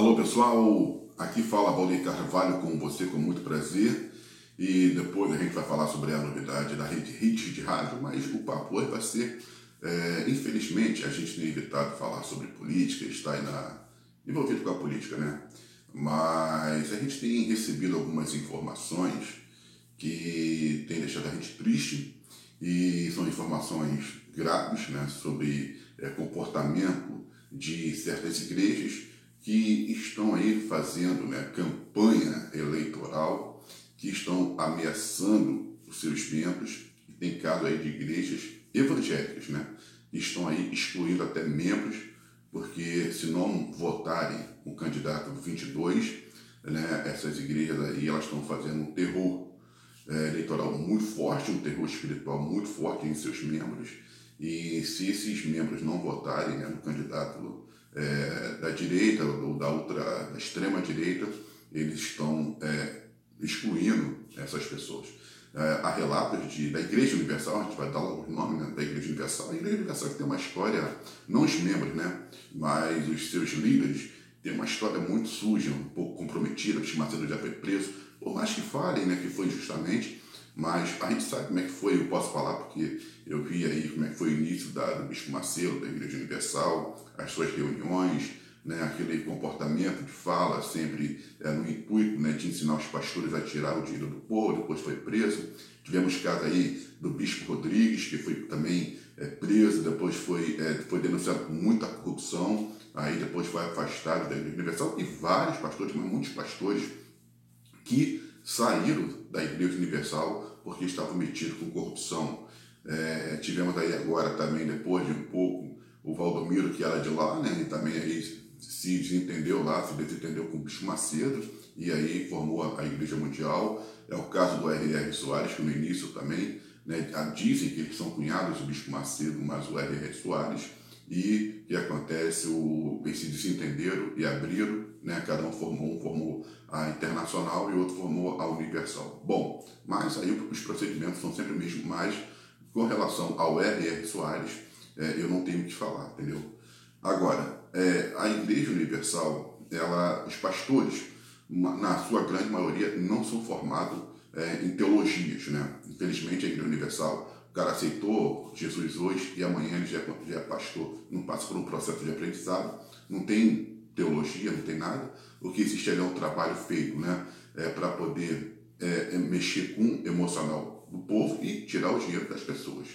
Alô pessoal, aqui fala Valdir Carvalho com você com muito prazer e depois a gente vai falar sobre a novidade da rede Hits de rádio, mas o papo hoje vai ser, é, infelizmente, a gente tem evitado falar sobre política, está aí na, envolvido com a política, né? Mas a gente tem recebido algumas informações que têm deixado a gente triste e são informações graves né, sobre é, comportamento de certas igrejas que estão aí fazendo né, campanha eleitoral, que estão ameaçando os seus membros, tem caso aí de igrejas evangélicas, né, estão aí excluindo até membros, porque se não votarem o candidato 22, né, essas igrejas aí elas estão fazendo um terror é, eleitoral muito forte, um terror espiritual muito forte em seus membros, e se esses membros não votarem né, no candidato da direita ou da outra, extrema direita, eles estão é, excluindo essas pessoas. É, há relatos de, da Igreja Universal, a gente vai dar logo o nome né, da Igreja Universal. A Igreja Universal que tem uma história, não os membros, né, mas os seus líderes, tem uma história muito suja, um pouco comprometida. O Macedo já foi preso, por mais que falem né, que foi injustamente, mas a gente sabe como é que foi, eu posso falar porque eu vi aí como é que foi o início da, do Bispo Macedo, da Igreja Universal, as suas reuniões, né, aquele comportamento de fala sempre é, no intuito né, de ensinar os pastores a tirar o dinheiro do povo, depois foi preso. Tivemos caso aí do Bispo Rodrigues, que foi também é, preso, depois foi, é, foi denunciado por muita corrupção, aí depois foi afastado da Igreja Universal, e vários pastores, mas muitos pastores que saíram da Igreja Universal porque estavam metidos com corrupção. É, tivemos aí agora também, depois de um pouco, o Valdomiro, que era de lá, né, e também aí se desentendeu lá, se desentendeu com o Bicho Macedo, e aí formou a Igreja Mundial. É o caso do R.R. Soares, que no início também né, dizem que eles são cunhados do Bispo Macedo, mas o R.R. Soares e que acontece, o, eles se desentenderam e abriram, né? cada um formou, um formou a Internacional e o outro formou a Universal. Bom, mas aí os procedimentos são sempre o mesmo, mas com relação ao R.R. Soares, é, eu não tenho o que falar, entendeu? Agora, é, a Igreja Universal, ela, os pastores, na sua grande maioria, não são formados é, em teologias, né? Infelizmente, a Igreja Universal o cara aceitou Jesus hoje e amanhã ele já, é, já é pastor. Não passa por um processo de aprendizado, não tem teologia, não tem nada. O que existe ali é um trabalho feito né, é, para poder é, é, mexer com o emocional do povo e tirar o dinheiro das pessoas.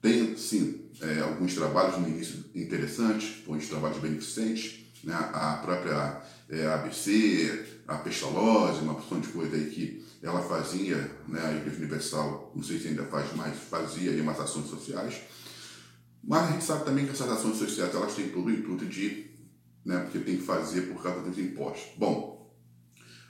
Tem, sim, é, alguns trabalhos no início interessantes, alguns trabalhos beneficentes, né, a própria é, ABC, a Pestalozzi, uma porção de coisa aí que ela fazia, né, a Igreja Universal, não sei se ainda faz mais, fazia aí umas ações sociais, mas a gente sabe também que essas ações sociais elas têm todo o intuito de, né, porque tem que fazer por causa dos impostos. Bom,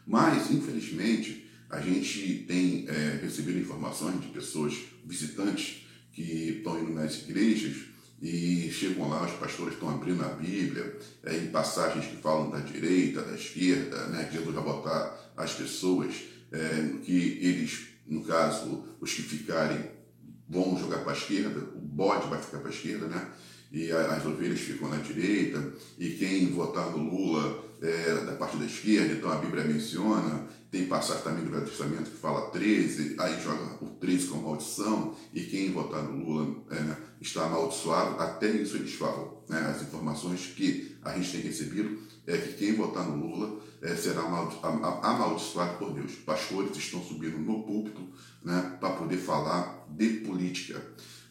mas infelizmente a gente tem é, recebido informações de pessoas visitantes que estão indo nas igrejas e chegam lá, os pastores estão abrindo a Bíblia, é, em passagens que falam da direita, da esquerda, né, que Jesus vai botar as pessoas, é, que eles, no caso, os que ficarem vão jogar para a esquerda, o bode vai ficar para a esquerda, né? E as ovelhas ficam na direita, e quem votar no Lula é da parte da esquerda, então a Bíblia menciona, tem passagem também do Velho Testamento que fala 13, aí joga o 13 com maldição, e quem votar no Lula é, está amaldiçoado, até isso eles falam. Né? As informações que a gente tem recebido é que quem votar no Lula é, será amaldiçoado por Deus. Pastores estão subindo no púlpito né, para poder falar de política.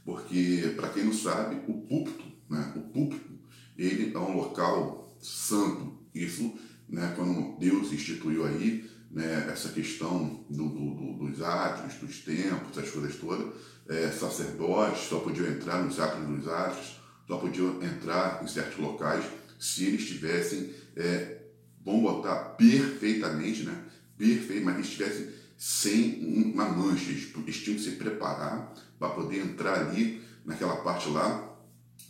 Porque, para quem não sabe, o púlpito, né, o púlpito, ele é um local santo. Isso, né, quando Deus instituiu aí né, essa questão do, do, dos atos, dos tempos, essas coisas todas, é, sacerdotes só podiam entrar nos atos dos atos, só podiam entrar em certos locais se eles tivessem, é, vamos botar perfeitamente, né? Perfeito, mas eles estivessem sem uma mancha, eles tinham que se preparar para poder entrar ali naquela parte lá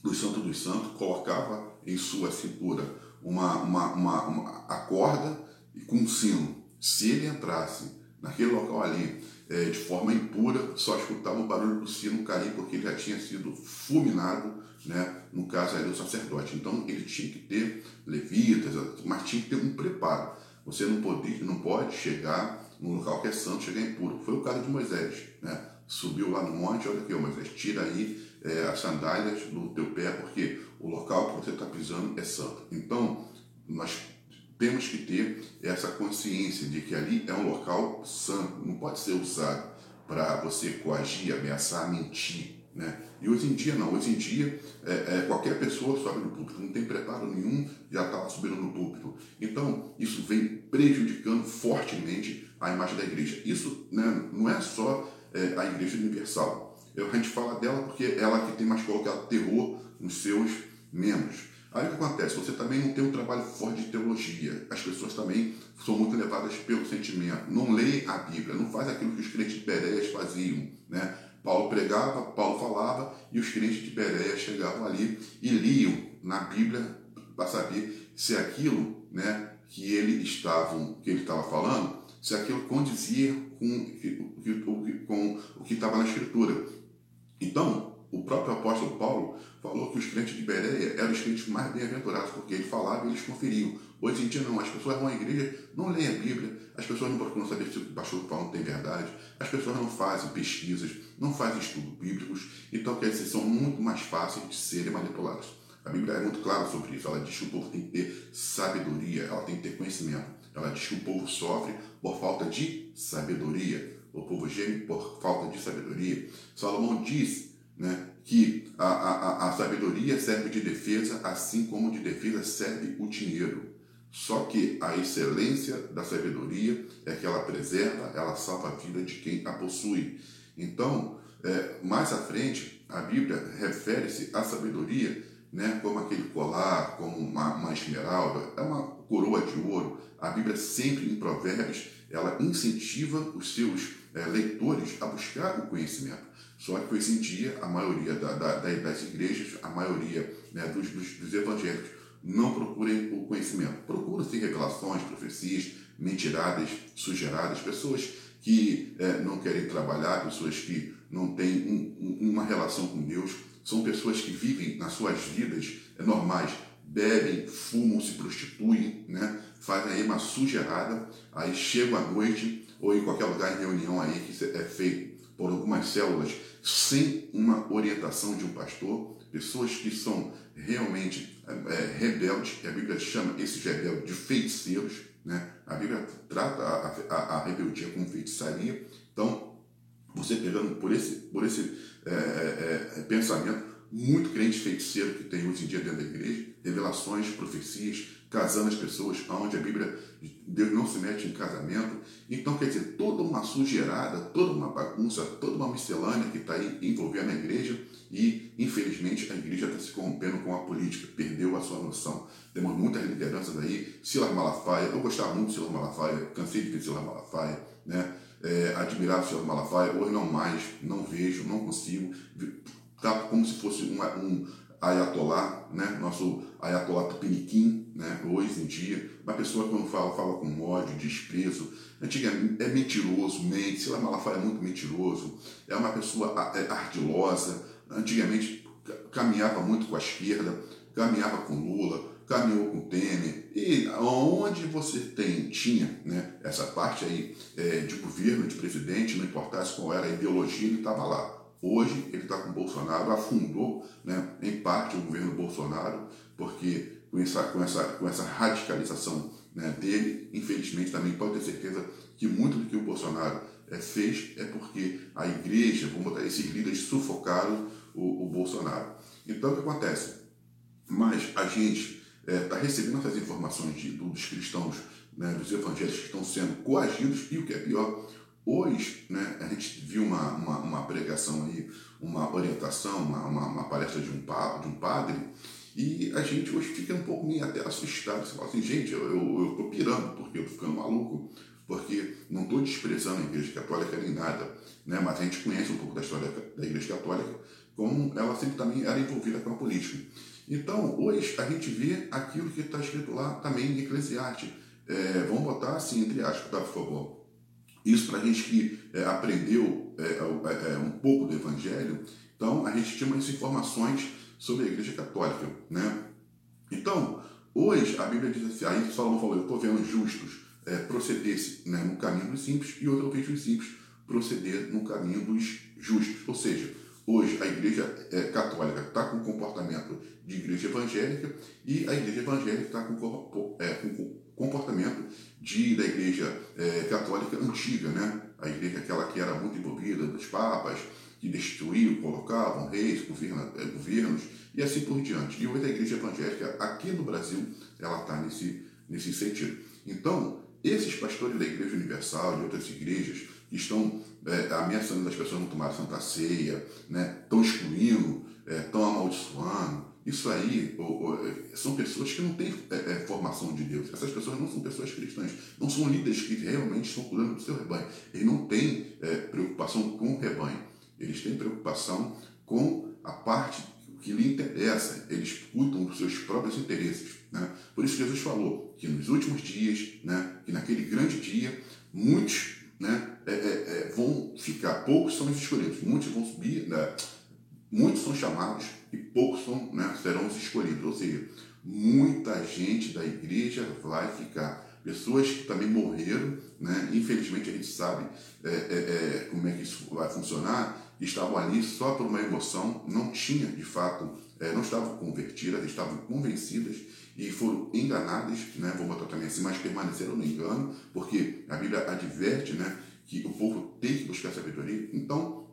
do Santo dos Santos, colocava em sua cintura uma, uma, uma, uma a corda e com um sino. Se ele entrasse naquele local ali é, de forma impura, só escutava o barulho do sino cair porque ele já tinha sido fulminado, né, no caso ali do sacerdote. Então ele tinha que ter levitas, mas tinha que ter um preparo. Você não pode, não pode chegar num local que é santo, chegar impuro. Foi o caso de Moisés, né? Subiu lá no monte, olha aqui, Moisés, tira aí é, as sandálias do teu pé, porque o local que você está pisando é santo. Então, nós temos que ter essa consciência de que ali é um local santo, não pode ser usado para você coagir, ameaçar, mentir. Né? E hoje em dia não, hoje em dia é, é, qualquer pessoa sobe no púlpito, não tem preparo nenhum, já está subindo no púlpito. Então, isso vem prejudicando fortemente a imagem da igreja. Isso né, não é só é, a igreja universal. A gente fala dela porque é ela que tem mais colocado terror nos seus membros. Aí o que acontece? Você também não tem um trabalho forte de teologia. As pessoas também são muito levadas pelo sentimento. Não leem a Bíblia, não faz aquilo que os crentes de Bereias faziam. Né? Paulo pregava, Paulo falava e os crentes de Bereias chegavam ali e liam na Bíblia para saber se aquilo né, que ele estavam, que ele estava falando, se aquilo condizia com, com o que estava na Escritura. Então, o próprio apóstolo Paulo falou que os crentes de Bereia eram os crentes mais bem-aventurados, porque ele falava e eles conferiam. Hoje em dia não, as pessoas vão à igreja, não leem a Bíblia, as pessoas não procuram saber se o pastor falando tem verdade, as pessoas não fazem pesquisas, não fazem estudos bíblicos, então quer dizer, são muito mais fáceis de serem manipulados. A Bíblia é muito clara sobre isso, ela diz que o povo tem que ter sabedoria, ela tem que ter conhecimento. Ela diz que o povo sofre por falta de sabedoria, o povo geme por falta de sabedoria. Salomão diz né, que a, a, a sabedoria serve de defesa, assim como de defesa serve o dinheiro. Só que a excelência da sabedoria é que ela preserva, ela salva a vida de quem a possui. Então, é, mais à frente, a Bíblia refere-se à sabedoria né, como aquele colar, como uma, uma esmeralda, é uma coroa de ouro. A Bíblia sempre em Provérbios, ela incentiva os seus é, leitores a buscar o conhecimento. Só que hoje em dia, a maioria da, da, das igrejas, a maioria né, dos, dos, dos, evangélicos, não procurem o conhecimento. Procuram-se revelações, profecias, mentiradas, sugeradas, pessoas que é, não querem trabalhar, pessoas que não têm um, um, uma relação com Deus, são pessoas que vivem nas suas vidas é, normais, bebem, fumam, se prostituem, né? fazem aí uma sugerada, aí chegam à noite ou em qualquer lugar em reunião aí que é feito por algumas células sem uma orientação de um pastor, pessoas que são realmente é, rebeldes, que a Bíblia chama esses rebeldes de feiticeiros, né? a Bíblia trata a, a, a rebeldia como feitiçaria, então você pegando por esse, por esse é, é, é pensamento, muito crente feiticeiro que tem hoje em dia dentro da igreja, revelações, profecias, casando as pessoas, onde a Bíblia, Deus não se mete em casamento. Então, quer dizer, toda uma sujeirada, toda uma bagunça, toda uma miscelânea que está aí envolvendo a igreja e, infelizmente, a igreja está se corrompendo com a política, perdeu a sua noção. Temos muitas lideranças aí, Silas Malafaia, eu gostava muito de Silas Malafaia, cansei de ver Silas Malafaia, né? É, admirava Silas Malafaia, hoje não mais, não vejo, não consigo, tá como se fosse um ayatolá, né? nosso ayatolá tupiniquim, né? hoje em dia, uma pessoa quando fala, fala com ódio, desprezo, antigamente é mentiroso, mente, Sila Malafaia é muito mentiroso, é uma pessoa é ardilosa, antigamente caminhava muito com a esquerda, caminhava com Lula, caminhou com Temer, e onde você tem, tinha né, essa parte aí é, de governo, de presidente, não importasse qual era a ideologia, ele estava lá. Hoje ele está com Bolsonaro, afundou né, em parte o governo Bolsonaro, porque com essa, com essa, com essa radicalização né, dele, infelizmente também pode ter certeza que muito do que o Bolsonaro é, fez é porque a igreja, vamos botar esses líderes, sufocaram o, o Bolsonaro. Então o que acontece? Mas a gente está é, recebendo essas informações de, dos cristãos, né, dos evangélicos que estão sendo coagidos, e o que é pior, Hoje, né, a gente viu uma, uma, uma pregação aí, uma orientação, uma, uma, uma, palestra de um, de um padre, e a gente hoje fica um pouco meio até assustado. Você fala assim, gente, eu, eu, eu tô pirando, porque eu tô ficando maluco, porque não estou desprezando a Igreja Católica nem nada, né, mas a gente conhece um pouco da história da Igreja Católica, como ela sempre também era envolvida com a política. Então, hoje a gente vê aquilo que está escrito lá também em Eclesiastes. É, vamos botar assim, entre aspas, tá, por favor isso para a gente que é, aprendeu é, é, é, um pouco do Evangelho, então a gente tinha umas informações sobre a Igreja Católica. Né? Então, Hoje, a Bíblia diz assim, aí Salomão falou, eu estou vendo justos é, proceder-se né, no caminho dos simples e outro eu vejo os simples proceder no caminho dos justos. Ou seja, hoje a igreja é, católica está com comportamento de igreja evangélica e a igreja evangélica está com, é, com comportamento de, da igreja é, católica antiga, né? a igreja aquela que era muito envolvida dos papas, que destruíam, colocavam reis, governa, é, governos e assim por diante. E hoje a igreja evangélica aqui no Brasil ela está nesse, nesse sentido. Então, esses pastores da Igreja Universal e outras igrejas que estão é, ameaçando as pessoas não tomar Santa Ceia, né, estão excluindo, estão é, amaldiçoando, isso aí ou, ou, é, são pessoas que não têm é, é, formação de Deus. Essas pessoas não são pessoas cristãs, não são líderes que realmente estão cuidando do seu rebanho. Eles não têm é, preocupação com o rebanho, eles têm preocupação com a parte que lhe interessa, eles cuidam dos seus próprios interesses. Né? Por isso Jesus falou que nos últimos dias, né, que naquele grande dia, muitos né, é, é, é vão ficar, poucos são os escolhidos, muitos vão subir, né, muitos são chamados e poucos são, né, serão os escolhidos. Ou seja, muita gente da igreja vai ficar. Pessoas que também morreram, né? infelizmente a gente sabe é, é, é como é que isso vai funcionar, estavam ali só por uma emoção, não tinha de fato, é, não estavam convertidas, estavam convencidas e foram enganadas, né? vou botar também assim, mas permaneceram no engano, porque a Bíblia adverte né, que o povo tem que buscar sabedoria. Então,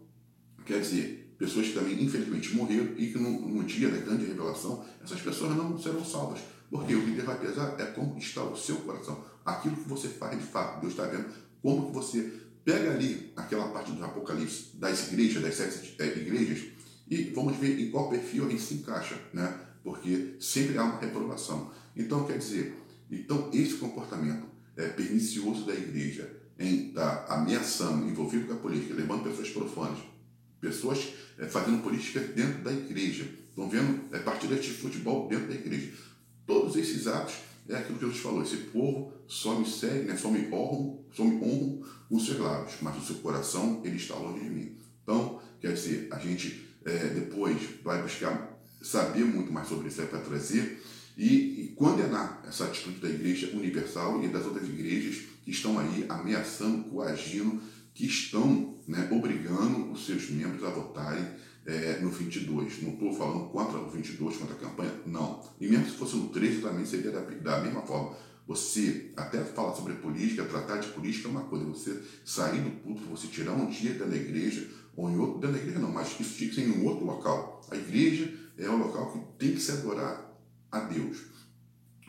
quer dizer, pessoas que também infelizmente morreram e que no, no dia da grande revelação, essas pessoas não serão salvas. Porque o que Deus vai pesar é como está o seu coração. Aquilo que você faz de fato. Deus está vendo como que você pega ali aquela parte do Apocalipse das igrejas, das sete é, igrejas, e vamos ver em qual perfil a gente se encaixa, né? Porque sempre há uma reprovação. Então, quer dizer, então esse comportamento é, pernicioso da igreja em estar tá ameaçando, envolvido com a política, levando pessoas profanas, pessoas é, fazendo política dentro da igreja, estão vendo? É, partidas de futebol dentro da igreja. Todos esses atos é aquilo que Jesus falou: esse povo só me segue, né, só me honram, só me honram os seus lábios, mas o seu coração ele está longe de mim. Então, quer dizer, a gente é, depois vai buscar saber muito mais sobre isso para trazer. E, e, condenar essa atitude da Igreja Universal e das outras igrejas que estão aí ameaçando, coagindo, que estão né, obrigando os seus membros a votarem é, no 22. Não estou falando contra o 22, contra a campanha, não. E mesmo se fosse no 13 também seria da, da mesma forma. Você até falar sobre política, tratar de política é uma coisa, você sair do culto, você tirar um dia da igreja, ou em outro, da igreja não, mas isso tinha que ser em um outro local. A igreja é o local que tem que se adorar a Deus.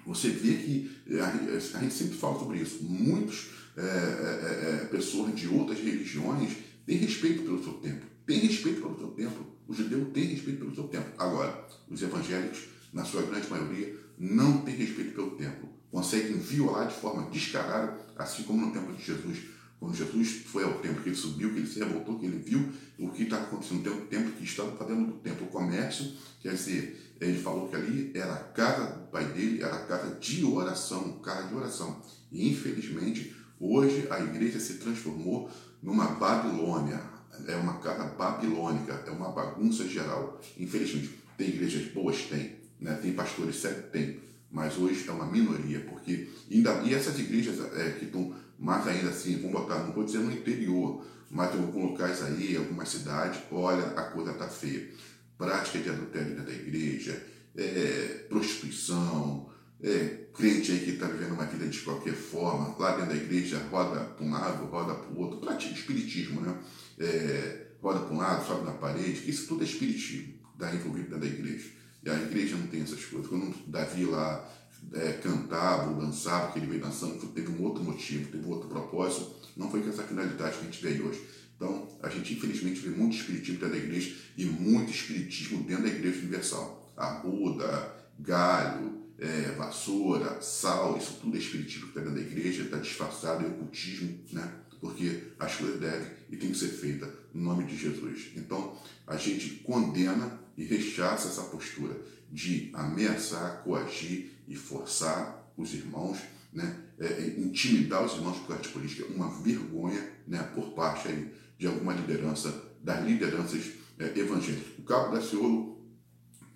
Você vê que é, a, gente sempre fala sobre isso. Muitas é, é, pessoas de outras religiões têm respeito pelo seu tempo. Tem respeito pelo seu tempo. O judeu tem respeito pelo seu tempo. Agora, os evangélicos, na sua grande maioria, não têm respeito pelo templo. Conseguem violar de forma descarada, assim como no tempo de Jesus. Quando Jesus foi ao templo, que ele subiu, que ele se revoltou, que ele viu o que está acontecendo no templo, que estava fazendo do templo o comércio, quer dizer, ele falou que ali era a casa do pai dele, era a casa de oração, casa de oração. E infelizmente, hoje a igreja se transformou numa Babilônia, é uma casa babilônica, é uma bagunça geral. Infelizmente, tem igrejas boas? Tem. Né? Tem pastores sérios? Tem. Mas hoje é uma minoria, porque ainda, e essas igrejas é, que estão mais ainda assim, vamos botar, não vou dizer no interior, mas em alguns locais aí, algumas cidades, olha, a coisa está feia. Prática de adultério dentro da igreja, é, prostituição, é, crente aí que está vivendo uma vida de qualquer forma, lá dentro da igreja roda para um lado, roda para o outro, pratica espiritismo, né? É, roda para um lado, sobe na parede, isso tudo é espiritismo, está envolvido dentro da igreja. E a igreja não tem essas coisas. Quando Davi lá é, cantava ou dançava, que ele veio dançando, teve um outro motivo, teve um outro propósito, não foi com essa finalidade que a gente vê hoje. Então, a gente infelizmente vê muito espiritismo dentro da igreja e muito espiritismo dentro da igreja universal. Arruda, galho, é, vassoura, sal, isso tudo é espiritismo que está dentro da igreja, está disfarçado, é ocultismo, né? Porque as coisas devem e tem que ser feita no nome de Jesus. Então, a gente condena e rechaça essa postura de ameaçar, coagir e forçar os irmãos, né? É, intimidar os irmãos por causa de política, uma vergonha né? por parte aí de alguma liderança, das lideranças é, evangélicas. O Cabo da Ciolo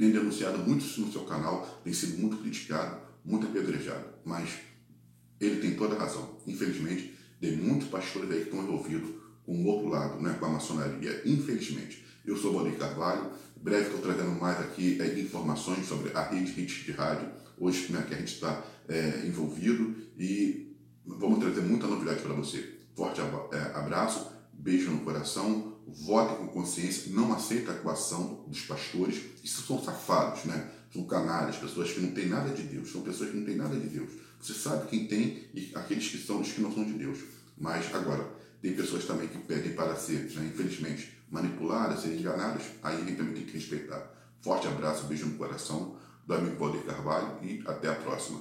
tem denunciado muito isso no seu canal, tem sido muito criticado muito apedrejado, mas ele tem toda a razão. Infelizmente, tem muitos pastores aí que estão envolvidos com o outro lado, né, com a maçonaria. Infelizmente. Eu sou Valdir Carvalho. Breve estou trazendo mais aqui é, informações sobre a rede Hits de rádio, hoje né, que a gente está é, envolvido e vamos trazer muita novidade para você. Forte é, abraço, beijo no coração, vote com consciência, não aceita a coação dos pastores, isso são safados, né? São canalhas, pessoas que não têm nada de Deus, são pessoas que não têm nada de Deus. Você sabe quem tem e aqueles que são os que não são de Deus. Mas agora, tem pessoas também que pedem para ser, né, infelizmente, manipuladas, ser enganadas, aí a gente também tem que respeitar. Forte abraço, beijo no coração do amigo Valdir Carvalho e até a próxima.